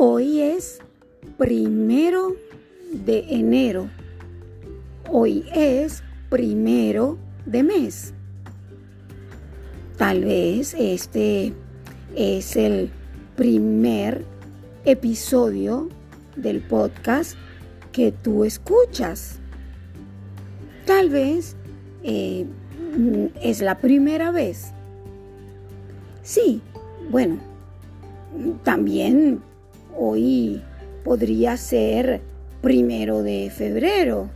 Hoy es primero de enero. Hoy es primero de mes. Tal vez este es el primer episodio del podcast que tú escuchas. Tal vez eh, es la primera vez. Sí, bueno, también hoy podría ser primero de febrero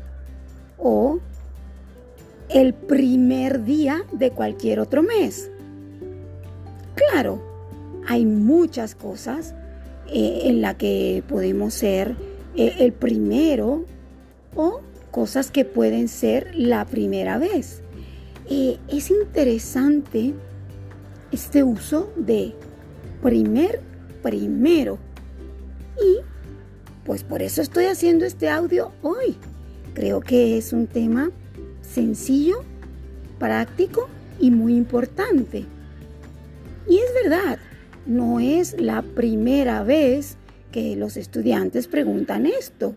o el primer día de cualquier otro mes. Claro, hay muchas cosas eh, en las que podemos ser eh, el primero o cosas que pueden ser la primera vez. Eh, es interesante este uso de primer, primero. Pues por eso estoy haciendo este audio hoy. Creo que es un tema sencillo, práctico y muy importante. Y es verdad, no es la primera vez que los estudiantes preguntan esto.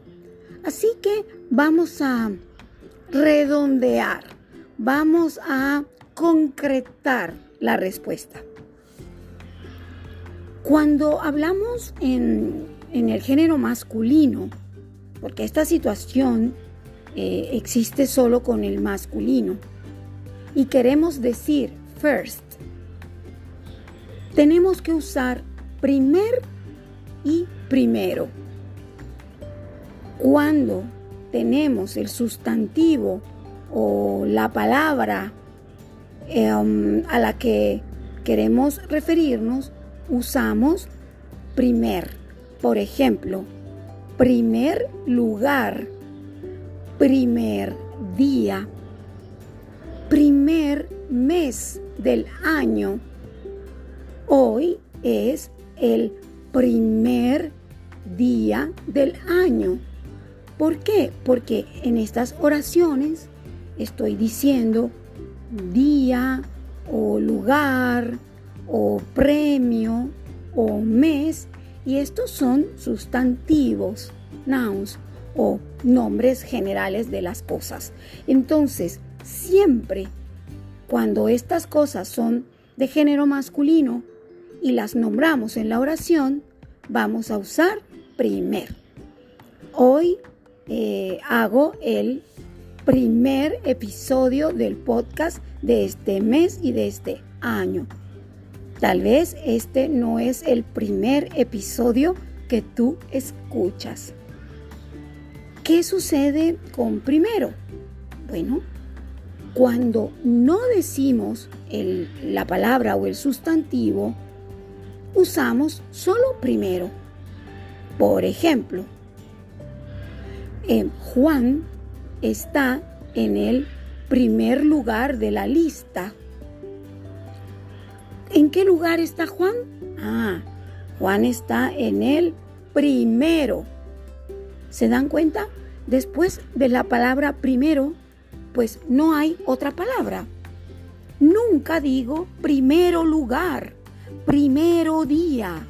Así que vamos a redondear, vamos a concretar la respuesta. Cuando hablamos en, el género masculino, porque esta situación eh, existe solo con el masculino, y queremos decir first, tenemos que usar primer y primero. Cuando tenemos el sustantivo o la palabra em, a la que queremos referirnos, usamos primer. Por ejemplo, primer lugar, primer día, primer mes del año Hoy es el primer día del año. ¿Por qué? Porque en estas oraciones estoy diciendo día o lugar o premio o mes y estos son sustantivos, nouns o nombres generales de las cosas. Entonces, siempre cuando estas cosas son de género masculino, y las nombramos en la oración, vamos a usar primer. Hoy eh, hago el primer episodio del podcast de este mes y de este año. Tal vez este no es el primer episodio que tú escuchas. ¿Qué sucede con primero? Bueno, cuando no decimos la palabra o el sustantivo, usamos solo primero. Por ejemplo, Juan está en el primer lugar de la lista. ¿En qué lugar está Juan? Ah, Juan está en el primero. ¿Se dan cuenta? Después de la palabra primero, pues no hay otra palabra. Nunca digo primero lugar primero día,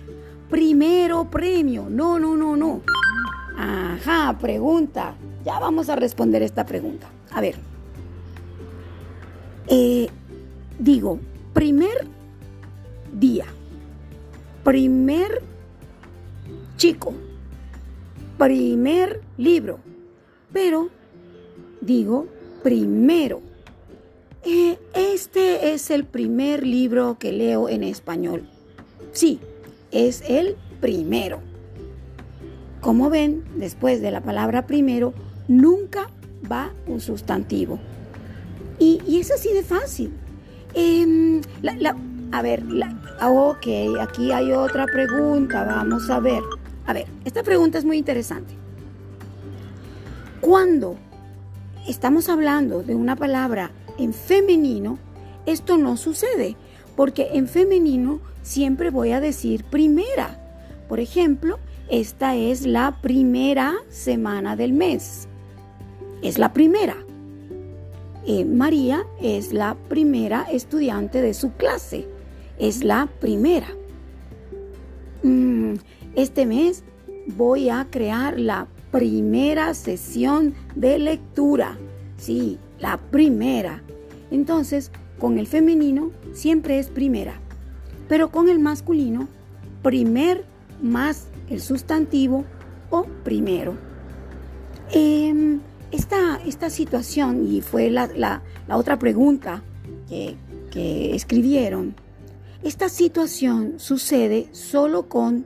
primero premio. No, no, no, no. Ajá, pregunta. Ya vamos a responder esta pregunta. A ver. Eh, digo, primer día, primer chico, primer libro, pero digo primero eh, este es el primer libro que leo en español. Sí, es el primero. Como ven, después de la palabra primero, nunca va un sustantivo. Y, es así de fácil. Em, a ver, ok, aquí hay otra pregunta, vamos a ver. A ver, esta pregunta es muy interesante. Cuando estamos hablando de una palabra en femenino, esto no sucede, porque en femenino siempre voy a decir primera. Por ejemplo, esta es la primera semana del mes. Es la primera. Eh, María es la primera estudiante de su clase. Es la primera. Mm, Este mes voy a crear la primera sesión de lectura. Sí, la primera. Entonces, con el femenino siempre es primera, pero con el masculino, primer más el sustantivo o primero. Em, esta, esta, situación, y fue la, otra pregunta que, que escribieron, esta situación sucede solo con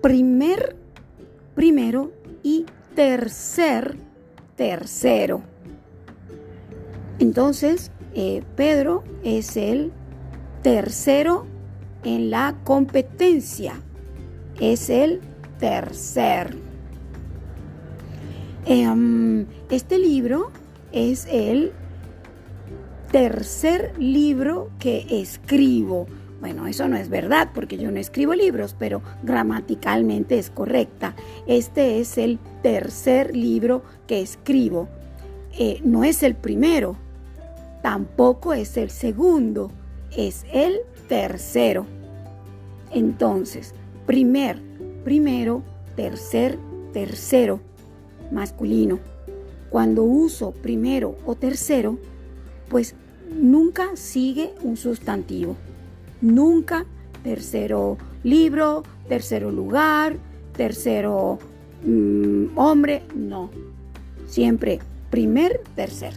primer, primero y tercer, tercero. Entonces, eh, Pedro es el tercero en la competencia. Es el tercer. Em, este libro es el tercer libro que escribo. Bueno, eso no es verdad porque yo no escribo libros, pero gramaticalmente es correcta. Este es el tercer libro que escribo. Eh, no es el primero, tampoco es el segundo, es el tercero. Entonces, primer, primero, tercer, tercero, masculino. Cuando uso primero o tercero, pues nunca sigue un sustantivo. Nunca tercero libro, tercero lugar, tercero mm, hombre, no. Siempre primer, tercer.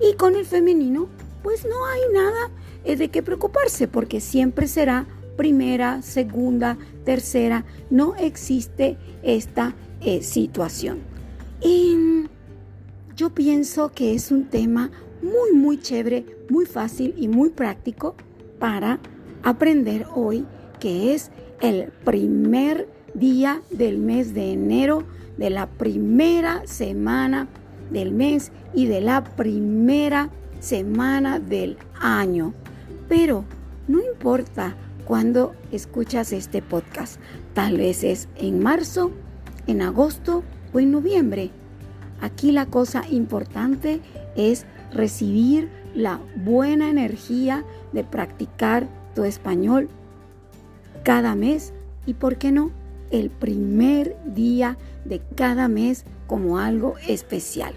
Y con el femenino, pues no hay nada eh, de qué preocuparse, porque siempre será primera, segunda, tercera. No existe esta eh, situación. Y yo pienso que es un tema muy, muy chévere, muy fácil y muy práctico para aprender hoy, que es el primer día del mes de enero de la primera semana del mes y de la primera semana del año. Pero no importa cuando escuchas este podcast. Tal vez es en marzo, en agosto o en noviembre. Aquí la cosa importante es recibir la buena energía de practicar tu español cada mes y, ¿por qué no?, el primer día de cada mes como algo especial.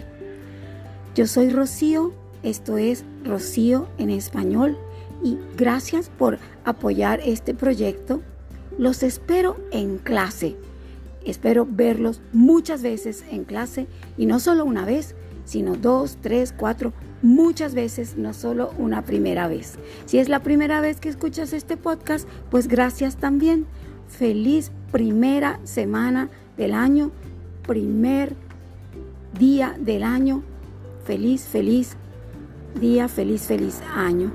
Yo soy Rocío, esto es Rocío en español y gracias por apoyar este proyecto. Los espero en clase. Espero verlos muchas veces en clase y no solo una vez, sino dos, tres, cuatro, muchas veces, no solo una primera vez. Si es la primera vez que escuchas este podcast, pues gracias también. Feliz primera semana del año, primer día del año. Feliz, feliz día, feliz, feliz año.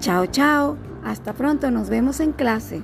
Chao, chao. Hasta pronto, nos vemos en clase.